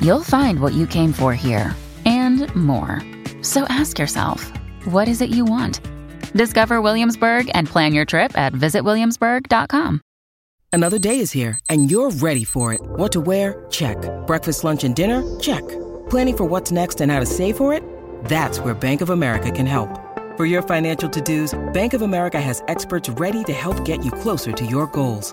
you'll find what you came for here and more. So ask yourself, what is it you want? Discover Williamsburg and plan your trip at visitwilliamsburg.com. Another day is here, and you're ready for it. What to wear? Check. Breakfast, lunch, and dinner? Check. Planning for what's next and how to save for it? That's where Bank of America can help. For your financial to dos, Bank of America has experts ready to help get you closer to your goals.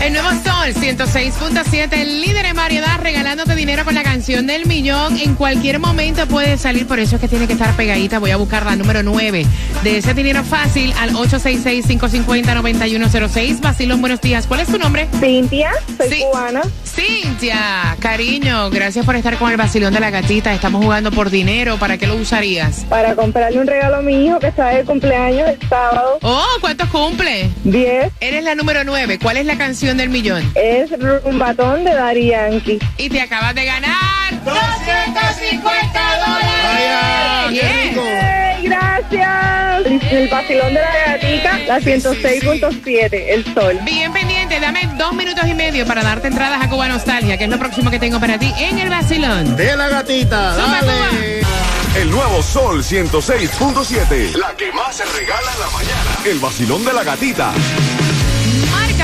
El nuevo Sol 106.7, el líder en variedad, regalándote dinero con la canción del millón. En cualquier momento puede salir, por eso es que tiene que estar pegadita. Voy a buscar la número 9 de ese dinero fácil al 866-550-9106. Basilón, buenos días. ¿Cuál es tu nombre? Cintia, soy Sí. cubana. Cintia, cariño, gracias por estar con el Basilón de la gatita. Estamos jugando por dinero. ¿Para qué lo usarías? Para comprarle un regalo a mi hijo que está de cumpleaños el sábado. Oh, ¿cuántos cumple? 10 Eres la número 9. ¿Cuál es la canción del millón? es rumbatón de Dari Yankee. Y te acabas de ganar 250 dólares. Bien. ¡Ey, gracias! El vacilón de la gatita, la 106.7, el sol. Bien pendiente, dame dos minutos y medio para darte entradas a Cuba Nostalgia, que es lo próximo que tengo para ti en el Vacilón. De la gatita, Zumba, dale. El nuevo Sol 106.7. La que más se regala en la mañana. El vacilón de la gatita.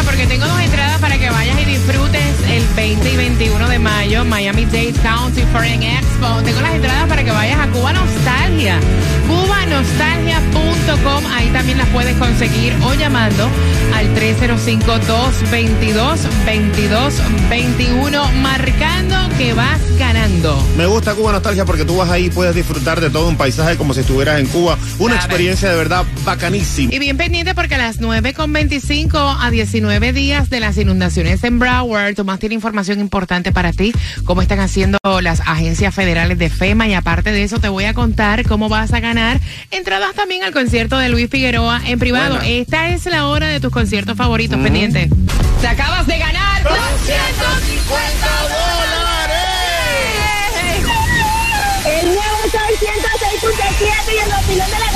Porque tengo dos entradas para que vayas y disfrutes 20 y 21 de mayo, Miami-Dade County Foreign Expo. Tengo las entradas para que vayas a Cuba Nostalgia. cubanostalgia.com, ahí también las puedes conseguir o llamando al 305-222-2221, marcando que vas ganando. Me gusta Cuba Nostalgia porque tú vas ahí y puedes disfrutar de todo un paisaje como si estuvieras en Cuba. Una Claro. experiencia de verdad bacanísima. Y bien pendiente porque a las 9.25 a 19 días de las inundaciones en Broward, Tomás tiene información importante para ti, cómo están haciendo las agencias federales de FEMA. Y aparte de eso te voy a contar cómo vas a ganar entradas también al concierto de Luis Figueroa en privado. Esta es la hora de tus conciertos favoritos pendiente. Te acabas de ganar 250 El nuevo sol 106.7 y el vacilón de la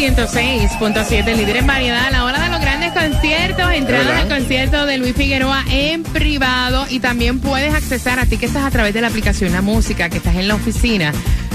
106.7, líder en variedad, a la hora de los grandes conciertos, entradas al concierto de Luis Figueroa en privado y también puedes accesar a ti que estás a través de la aplicación La Música, que estás en la oficina.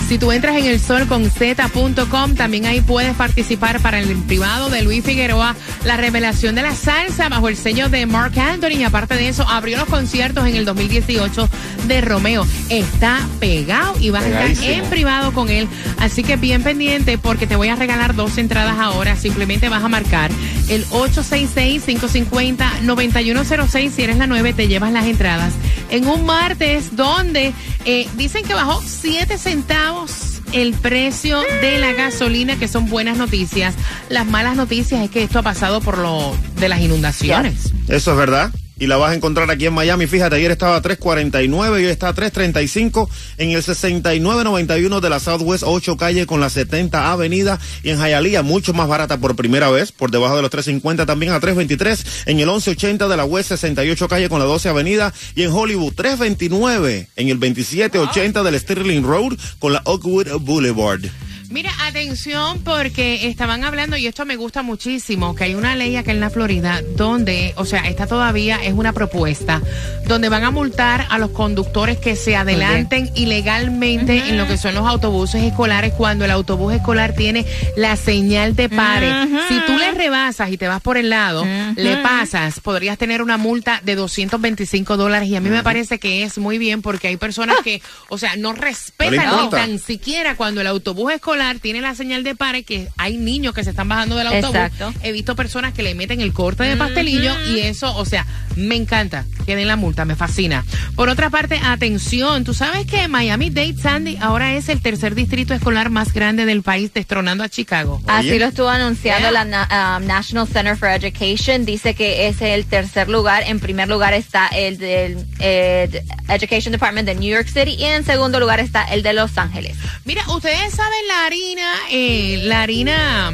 Si tú entras en el solconz.com, también ahí puedes participar para el privado de Luis Figueroa, la revelación de la salsa bajo el sello de Mark Anthony. Y aparte de eso, abrió los conciertos en el 2018 de Romeo. Está pegado y vas a estar en privado con él. Así que bien pendiente porque te voy a regalar dos entradas ahora. Simplemente vas a marcar el 866-550-9106. Si eres la 9, te llevas las entradas. En un martes donde eh, dicen que bajó 7 centavos el precio de la gasolina, que son buenas noticias. Las malas noticias es que esto ha pasado por lo de las inundaciones. Eso es verdad. Y la vas a encontrar aquí en Miami. Fíjate, ayer estaba a 3.49 y hoy está a 3.35 en el 6991 de la Southwest 8 calle con la 70 avenida. Y en Hialeah, mucho más barata por primera vez, por debajo de los 3.50 también a 3.23 en el 1180 de la West 68 calle con la 12 avenida. Y en Hollywood, 3.29 en el 2780 del Sterling Road con la Oakwood Boulevard. Mira, atención porque estaban hablando, y esto me gusta muchísimo, que hay una ley acá en la Florida donde, o sea, esta todavía es una propuesta, donde van a multar a los conductores que se adelanten ilegalmente en lo que son los autobuses escolares cuando el autobús escolar tiene la señal de pare. Si tú le rebasas y te vas por el lado, le pasas, podrías tener una multa de 225 dólares y a mí me parece que es muy bien porque hay personas que, o sea, no respetan ni tan siquiera cuando el autobús escolar tiene la señal de pare, que hay niños que se están bajando del autobús. Exacto. He visto personas que le meten el corte de pastelillo y eso, o sea, me encanta que den la multa, me fascina. Por otra parte, atención, tú sabes que Miami-Dade Sandy ahora es el tercer distrito escolar más grande del país, destronando a Chicago. Así lo estuvo anunciando Yeah. la um, National Center for Education. Dice que es el tercer lugar. En primer lugar está el del eh, Education Department de New York City y en segundo lugar está el de Los Ángeles. Mira, ustedes saben la harina, eh, la harina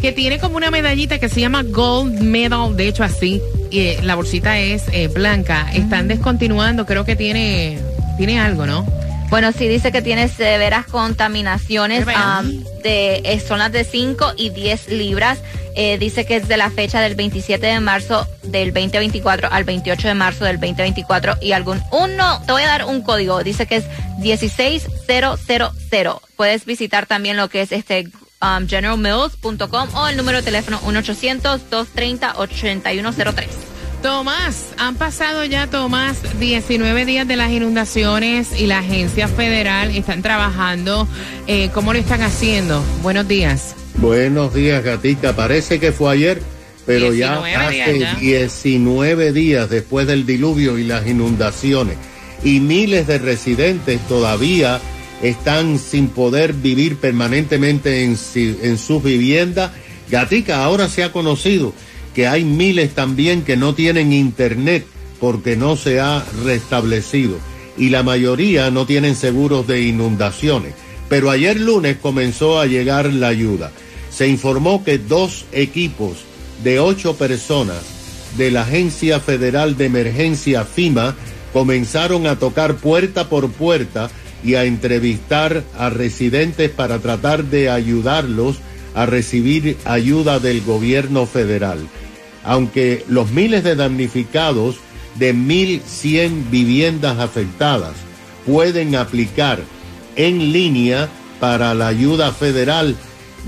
que tiene como una medallita que se llama Gold Medal, de hecho así, y eh, la bolsita es eh, blanca. Están descontinuando, creo que tiene, tiene algo, ¿no? Bueno, sí dice que tiene severas contaminaciones, um, de eh, zonas de 5 y 10 libras. Eh, dice que es de la fecha del 27 de marzo del 2024 al 28 de marzo del 2024 y algún uno, te voy a dar un código, dice que es 16000. Puedes visitar también lo que es este um, generalmills.com o el número de teléfono 1-800-230-8103. Tomás, han pasado ya, Tomás, 19 días de las inundaciones y la agencia federal están trabajando. Eh, ¿Cómo lo están haciendo? Buenos días. Buenos días, Gatica. Parece que fue ayer, pero ya 19 días hace ya. 19 días después del diluvio y las inundaciones. Y miles de residentes todavía están sin poder vivir permanentemente en, en sus viviendas. Gatica, ahora se ha conocido que hay miles también que no tienen internet porque no se ha restablecido y la mayoría no tienen seguros de inundaciones. Pero ayer lunes comenzó a llegar la ayuda. Se informó que dos equipos de ocho personas de la Agencia Federal de Emergencia FIMA comenzaron a tocar puerta por puerta y a entrevistar a residentes para tratar de ayudarlos a recibir ayuda del gobierno federal. Aunque los miles de damnificados de 1.100 viviendas afectadas pueden aplicar en línea para la ayuda federal,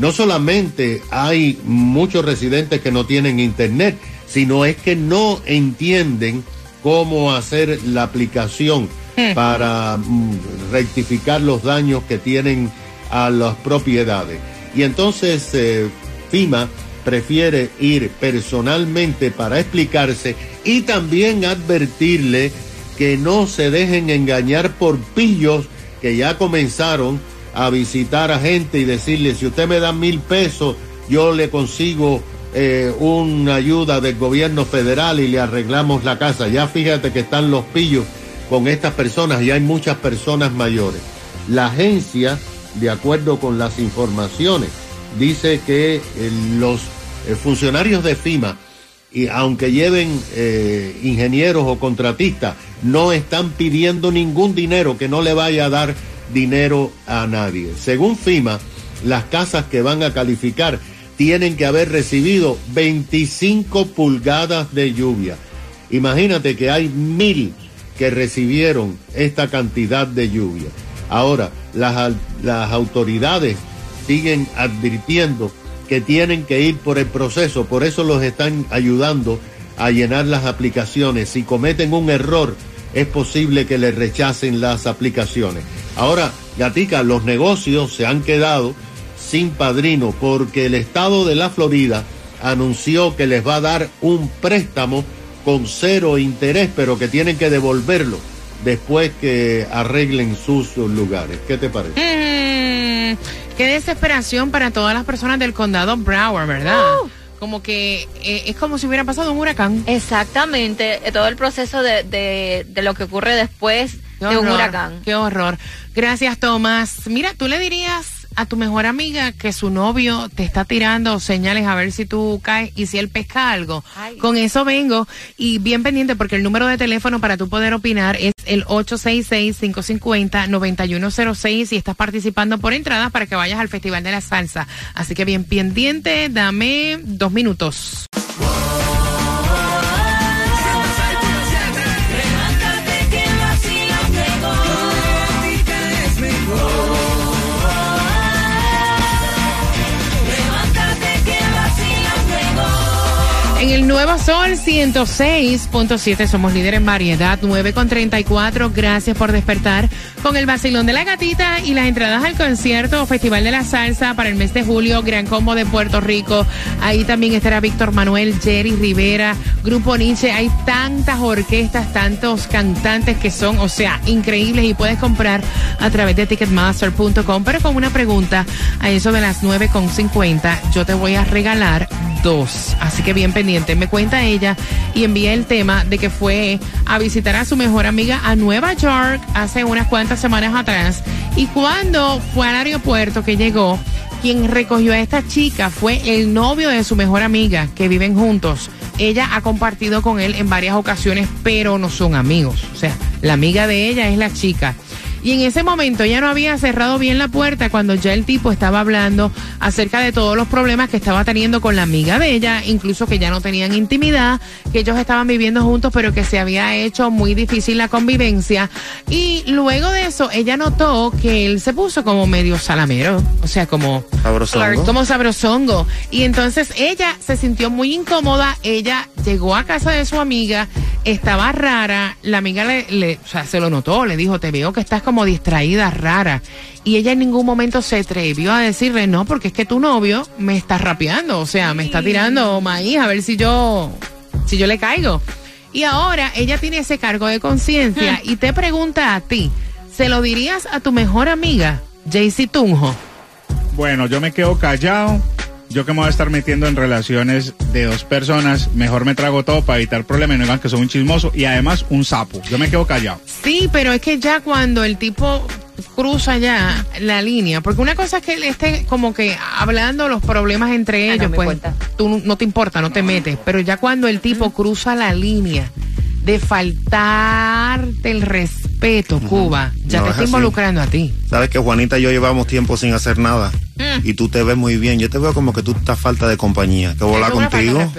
no solamente hay muchos residentes que no tienen internet, sino es que no entienden cómo hacer la aplicación para mm, rectificar los daños que tienen a las propiedades. Y entonces eh, FIMA prefiere ir personalmente para explicarse y también advertirle que no se dejen engañar por pillos que ya comenzaron a visitar a gente y decirle, si usted me da mil pesos, yo le consigo eh, una ayuda del gobierno federal y le arreglamos la casa. Ya fíjate que están los pillos con estas personas y hay muchas personas mayores. La agencia, de acuerdo con las informaciones, dice que eh, los eh, funcionarios de FIMA, y aunque lleven ingenieros o contratistas, no están pidiendo ningún dinero que no le vaya a dar dinero a nadie. Según FIMA, las casas que van a calificar tienen que haber recibido 25 pulgadas de lluvia. Imagínate que hay mil que recibieron esta cantidad de lluvia. Ahora, las, las autoridades siguen advirtiendo que tienen que ir por el proceso, por eso los están ayudando a llenar las aplicaciones. Si cometen un error, es posible que les rechacen las aplicaciones. Ahora, Gatica, los negocios se han quedado sin padrino porque el estado de la Florida anunció que les va a dar un préstamo con cero interés, pero que tienen que devolverlo después que arreglen sus lugares. ¿Qué te parece? Mm, qué desesperación para todas las personas del condado Broward, ¿verdad? Como que eh, es como si hubiera pasado un huracán. Exactamente, eh, todo el proceso de, de, de lo que ocurre después Qué de un huracán. Qué horror. Gracias, Tomás. Mira, tú le dirías a tu mejor amiga que su novio te está tirando señales a ver si tú caes y si él pesca algo. Con eso vengo y bien pendiente porque el número de teléfono para tú poder opinar es el 866-550-9106 y estás participando por entradas para que vayas al Festival de la Salsa. Así que bien pendiente, dame dos minutos. El Nuevo Sol 106.7 somos líderes en variedad, 9 con 34. Gracias por despertar con el vacilón de la gatita y las entradas al concierto Festival de la Salsa para el mes de julio, Gran Combo de Puerto Rico. Ahí también estará Víctor Manuel, Jerry Rivera, Grupo Nietzsche. Hay tantas orquestas, tantos cantantes que son, o sea, increíbles y puedes comprar a través de ticketmaster.com. Pero con una pregunta, a eso de las 9 con 50, yo te voy a regalar dos. Así que bien pendiente. Me cuenta ella y envía el tema de que fue a visitar a su mejor amiga a Nueva York hace unas cuantas semanas atrás. Y cuando fue al aeropuerto que llegó, quien recogió a esta chica fue el novio de su mejor amiga, que viven juntos. Ella ha compartido con él en varias ocasiones, pero no son amigos. O sea, la amiga de ella es la chica. Y en ese momento ella no había cerrado bien la puerta cuando ya el tipo estaba hablando acerca de todos los problemas que estaba teniendo con la amiga de ella, incluso que ya no tenían intimidad, que ellos estaban viviendo juntos, pero que se había hecho muy difícil la convivencia. Y luego de eso, ella notó que él se puso como medio salamero, o sea, como Sabrosongo. como sabrosongo. Y entonces ella se sintió muy incómoda. Ella llegó a casa de su amiga, estaba rara. La amiga le, le- o sea, se lo notó, le dijo, te veo que estás como distraída, rara. Y ella en ningún momento se atrevió a decirle, no, porque es que tu novio me está rapeando, o sea, me está tirando maíz a ver si yo, si yo le caigo. Y ahora ella tiene ese cargo de conciencia y te pregunta a ti, ¿se lo dirías a tu mejor amiga, Jaycee Tunjo? Bueno, yo me quedo callado. Yo que me voy a estar metiendo en relaciones de dos personas, mejor me trago todo para evitar problemas y no digan que soy un chismoso y además un sapo. Yo me quedo callado. Sí, pero es que ya cuando el tipo cruza ya la línea, porque una cosa es que él esté como que hablando los problemas entre Ah, no ellos, pues cuenta. tú no- no te importa, no te metes, pero ya cuando el tipo cruza la línea de faltarte el respeto, Cuba, ya No, te es está así. involucrando a ti. Sabes que Juanita y yo llevamos tiempo sin hacer nada. Mm. Y tú te ves muy bien. Yo te veo como que tú estás falta de compañía. Que volar contigo.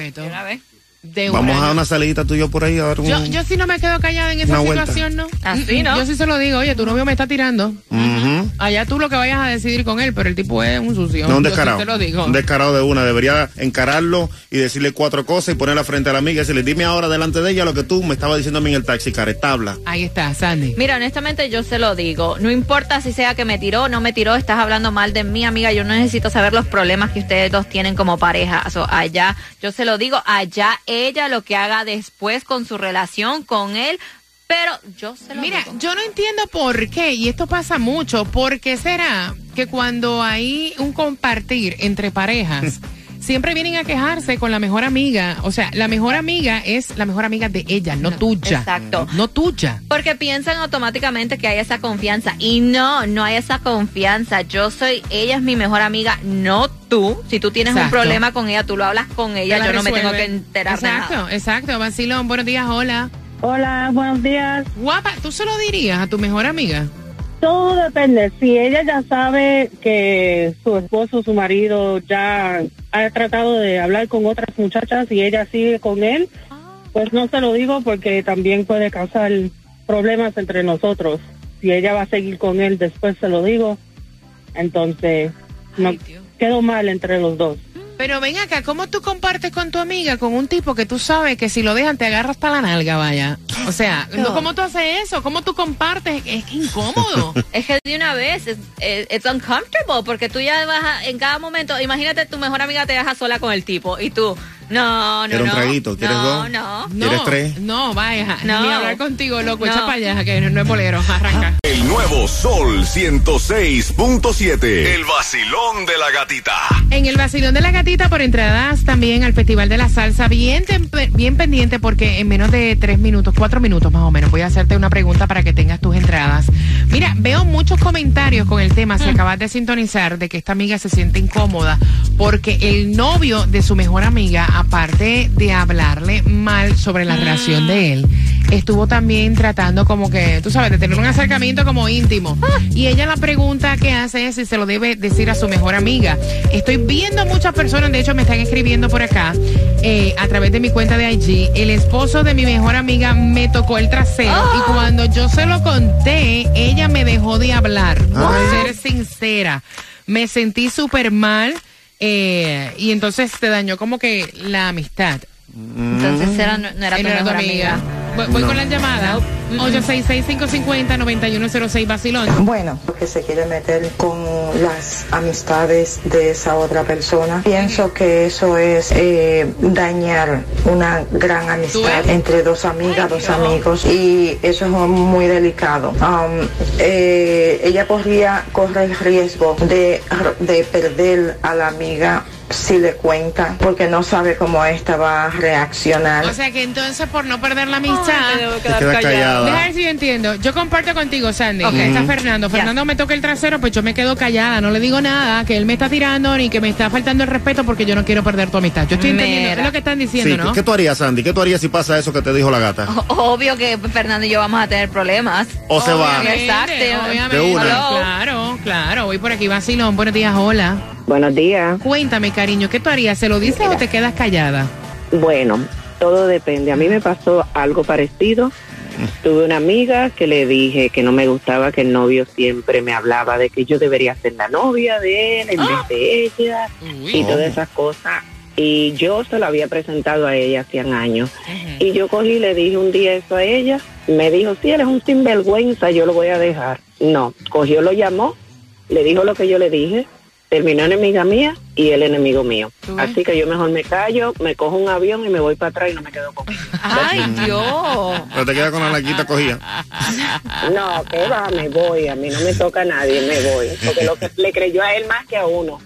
De Vamos una- a dar una salidita tú y yo por ahí a dar un... Yo, yo sí no me quedo callada en esa vuelta. situación, ¿no? Así, ¿no? Yo sí se lo digo, oye, tu novio me está tirando. Ujú. Allá tú lo que vayas a decidir con él, pero el tipo es un sucio. No, un Yo sí descarado. te lo digo. Un descarado de una. Debería encararlo y decirle cuatro cosas y ponerla frente a la amiga y decirle, dime ahora delante de ella lo que tú me estabas diciendo a mí en el taxi, caretabla. Ahí está, Sandy. Mira, honestamente yo se lo digo. No importa si sea que me tiró o no me tiró, estás hablando mal de mi amiga. Yo no necesito saber los problemas que ustedes dos tienen como pareja. So, allá, yo se lo digo, allá ella lo que haga después con su relación con él. Pero yo se lo Mira, digo. yo no entiendo por qué, y esto pasa mucho, ¿por qué será que cuando hay un compartir entre parejas, siempre vienen a quejarse con la mejor amiga? O sea, la mejor amiga es la mejor amiga de ella, no, tuya. exacto. No tuya. Porque piensan automáticamente que hay esa confianza. Y no, no hay esa confianza. Yo soy, ella es mi mejor amiga, no tú. Si tú tienes un Exacto. problema con ella, tú lo hablas con ella. Yo no me tengo que enterar de Exacto, nada. exacto. Vacilón, buenos días, hola. Hola, buenos días. Guapa, ¿tú se lo dirías a tu mejor amiga? Todo depende. Si ella ya sabe que su esposo, su marido, ya ha tratado de hablar con otras muchachas y ella sigue con él, pues no se lo digo porque también puede causar problemas entre nosotros. Si ella va a seguir con él, después se lo digo. Entonces, no Ay, Dios. quedó mal entre los dos. Pero ven acá, ¿cómo tú compartes con tu amiga con un tipo que tú sabes que si lo dejan te agarras para la nalga, vaya? O sea, no, ¿cómo tú haces eso? ¿Cómo tú compartes? Es que incómodo. Es que de una vez es es- it's uncomfortable porque tú ya vas a- en cada momento, imagínate tu mejor amiga te deja sola con el tipo y tú, no, no, ¿Quieres un no. traguito? ¿Quieres no, dos? No, No, ¿Quieres tres? no, vaya, No. ni hablar contigo, loco, No. echa para allá, que no es bolero, arranca. nuevo Sol 106.7. El vacilón de la gatita. En el vacilón de la gatita por entradas también al Festival de la Salsa, bien, pendiente porque en menos de tres minutos, cuatro minutos más o menos, voy a hacerte una pregunta para que tengas tus entradas. Mira, veo muchos comentarios con el tema, si acabas de sintonizar, de que esta amiga se siente incómoda porque el novio de su mejor amiga, aparte de hablarle mal sobre la relación de él, estuvo también tratando como que, tú sabes, de tener un acercamiento como íntimo. Y ella la pregunta que hace es si se lo debe decir a su mejor amiga. Estoy viendo muchas personas, de hecho me están escribiendo por acá, eh, a través de mi cuenta de IG, el esposo de mi mejor amiga me tocó el trasero y cuando yo se lo conté, ella me dejó de hablar, por ser sincera. Me sentí súper mal. eh, y entonces te dañó como que la amistad. Entonces era, no, era tu Él era tu mejor amiga. amiga. Voy, voy con la llamada. 866-550-9106 Basilón. Bueno, que se quiere meter con las amistades de esa otra persona. Pienso que eso es eh, dañar una gran amistad entre dos amigas, dos amigos y eso es muy delicado. Um, eh, ella corría, corre el riesgo de, de perder a la amiga si le cuenta porque no sabe cómo esta va a reaccionar. O sea que entonces por no perder la amistad. Te callada. Deja ver si yo entiendo. Yo comparto contigo, Sandy. Ok. Está Fernando. Fernando me toca el trasero, pues yo me quedo callada. No le digo nada, que él me está tirando ni que me está faltando el respeto porque yo no quiero perder tu amistad. Yo estoy entendiendo. Mira. Es lo que están Sí, diciendo, ¿no? ¿Qué tú harías, Sandy? ¿Qué tú harías si pasa eso que te dijo la gata? Obvio que Fernando y yo vamos a tener problemas. O se va. Exacto. obviamente. De una. Claro, claro. Voy por aquí, Basilón. Buenos días, hola. Buenos días. Cuéntame, cariño, ¿qué tú harías? ¿Se lo dices o te quedas callada? Bueno, todo depende. A mí me pasó algo parecido. Tuve una amiga que le dije que no me gustaba que el novio siempre me hablaba de que yo debería ser la novia de él en vez de ella y todas esas cosas. Y yo se lo había presentado a ella hacían años. Y yo cogí y le dije un día eso a ella. Me dijo, si eres un sinvergüenza, yo lo voy a dejar. No, cogió, lo llamó, le dijo lo que yo le dije, terminó enemiga mía y él enemigo mío. Así que yo mejor me callo, me cojo un avión y me voy para atrás y no me quedo con él. Ay, Dios. Pero te quedas con la laquita cogida. No, que va, me voy, a mí no me toca a nadie, me voy. Porque lo que le creyó a él más que a uno.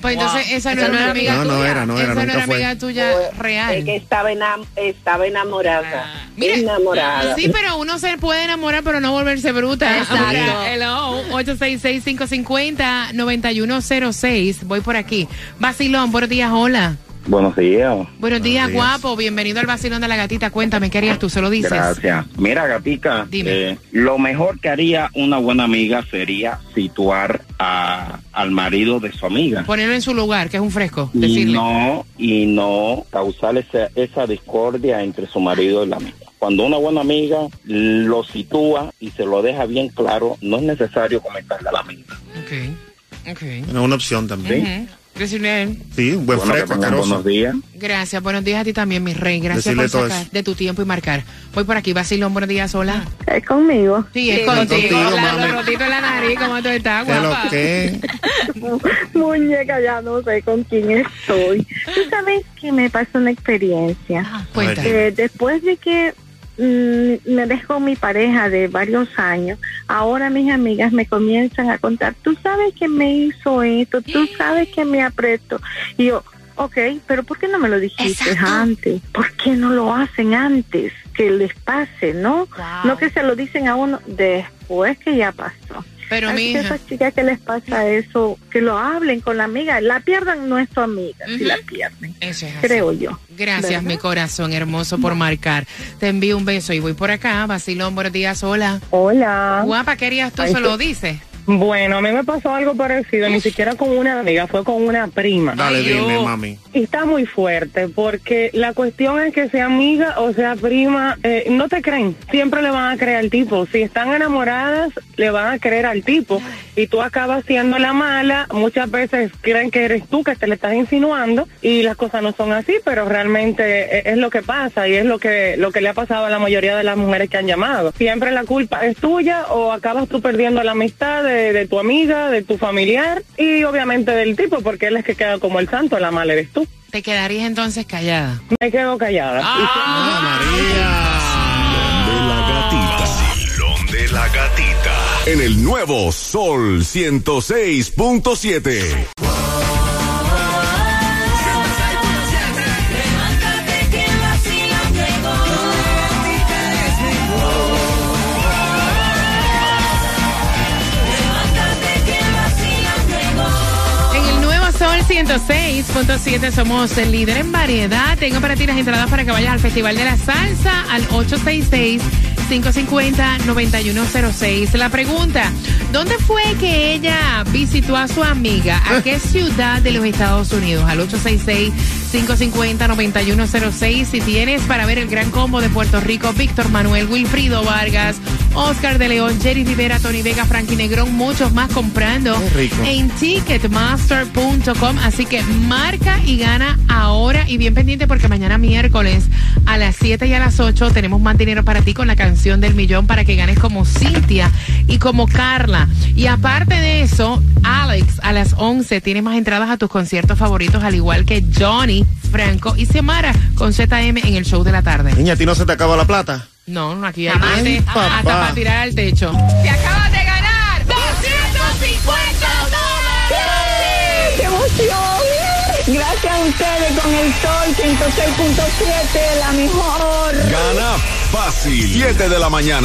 Pues entonces esa no Esa era no una amiga No, no tuya. era, no era, Esa no nunca era fue. amiga tuya Es real. que estaba, enam- estaba enamorada. Mira, enamorada. Sí, pero uno se puede enamorar, pero no volverse bruta. Exacto. Mira, hello, 866-550-9106. Voy por aquí. Basilón, buenos días, hola. Buenos días. Buenos días, días. guapo. Bienvenido al Basilón de la Gatita. Cuéntame, ¿qué harías tú? ¿Se lo dices? Gracias. Mira, gatica, Dime. eh, lo mejor que haría una buena amiga sería situar a, al marido de su amiga. Ponerlo en su lugar, que es un fresco. Y Decirle. no, y no causar esa, esa discordia entre su marido y la amiga. Cuando una buena amiga lo sitúa y se lo deja bien claro, no es necesario comentarle a la amiga. Ok, ok. Es una opción también. Decirle Sí, un buen Bueno, fresco, buenos días. Gracias, buenos días a ti también, mi rey. Gracias Decirle por sacar de tu tiempo y marcar. Voy por aquí, Basilón, buenos días, hola. Es conmigo. Sí, es Sí, contigo. mami. rotito en la nariz, ¿cómo tú estás, ¿Qué guapa? lo que? Muñeca, ya no sé con quién estoy. Tú sabes que me pasó una experiencia. Cuéntame. Eh, después de que me dejó mi pareja de varios años, ahora mis amigas me comienzan a contar, tú sabes que me hizo esto, tú sabes que me apretó. Y yo, ok, pero ¿por qué no me lo dijiste Exacto. antes? ¿Por qué no lo hacen antes? Que les pase, ¿no? Wow. No que se lo dicen a uno después que ya pasó. Pero, Así que mija, esas chicas que les pasa eso, que lo hablen con la amiga, la pierdan no es tu amiga, si Ujú. la pierden, eso es así. creo yo. Gracias, ¿Verdad? mi corazón hermoso, por marcar. Te envío un beso y voy por acá. Basilón, buenos días, hola. Hola. Guapa, ¿qué harías tú? Ay, Se lo dices. Bueno, a mí me pasó algo parecido, ni siquiera con una amiga, fue con una prima. Dale, Ay, dime, yo. mami. Y está muy fuerte, porque la cuestión es que sea amiga o sea prima, eh, no te creen, siempre le van a creer al tipo. Si están enamoradas, le van a creer al tipo. Y tú acabas siendo la mala, muchas veces creen que eres tú que te le estás insinuando y las cosas no son así, pero realmente eh, es lo que pasa y es lo que, lo que le ha pasado a la mayoría de las mujeres que han llamado. Siempre la culpa es tuya o acabas tú perdiendo la amistad de, de tu amiga, de tu familiar y obviamente del tipo, porque él es que queda como el santo, la mala eres tú. Te quedarías entonces callada. Me quedo callada. Ah, María. De la gatita. Vacilón de la gatita. En el nuevo Sol 106.7. En el nuevo Sol 106.7 somos el líder en variedad. Tengo para ti las entradas para que vayas al Festival de la Salsa al 866-550-9106. La pregunta, ¿dónde fue que ella visitó a su amiga? ¿A qué ciudad de los Estados Unidos? Al 866-550-9106. Si tienes para ver el gran combo de Puerto Rico, Víctor Manuel, Wilfrido Vargas, Oscar de León, Jerry Rivera, Tony Vega, Frankie Negrón, muchos más comprando en ticketmaster.com. Así que marca y gana ahora y bien pendiente porque mañana miércoles a las 7 y a las 8 tenemos más dinero para ti con la canción del millón para que ganes como Cintia y como Carla. Y aparte de eso, Alex a las 11 tiene más entradas a tus conciertos favoritos al igual que Johnny, Franco y Semara con ZM en el show de la tarde. Niña, ¿a ti no se te acaba la plata? No, no, aquí hay Ay, papá. hasta para tirar al techo. ¡Te acabas de ganar 250 dólares! ¡Qué emoción! Gracias a ustedes con el Sol 106.7, la mejor. Gana fácil. 7 de la mañana,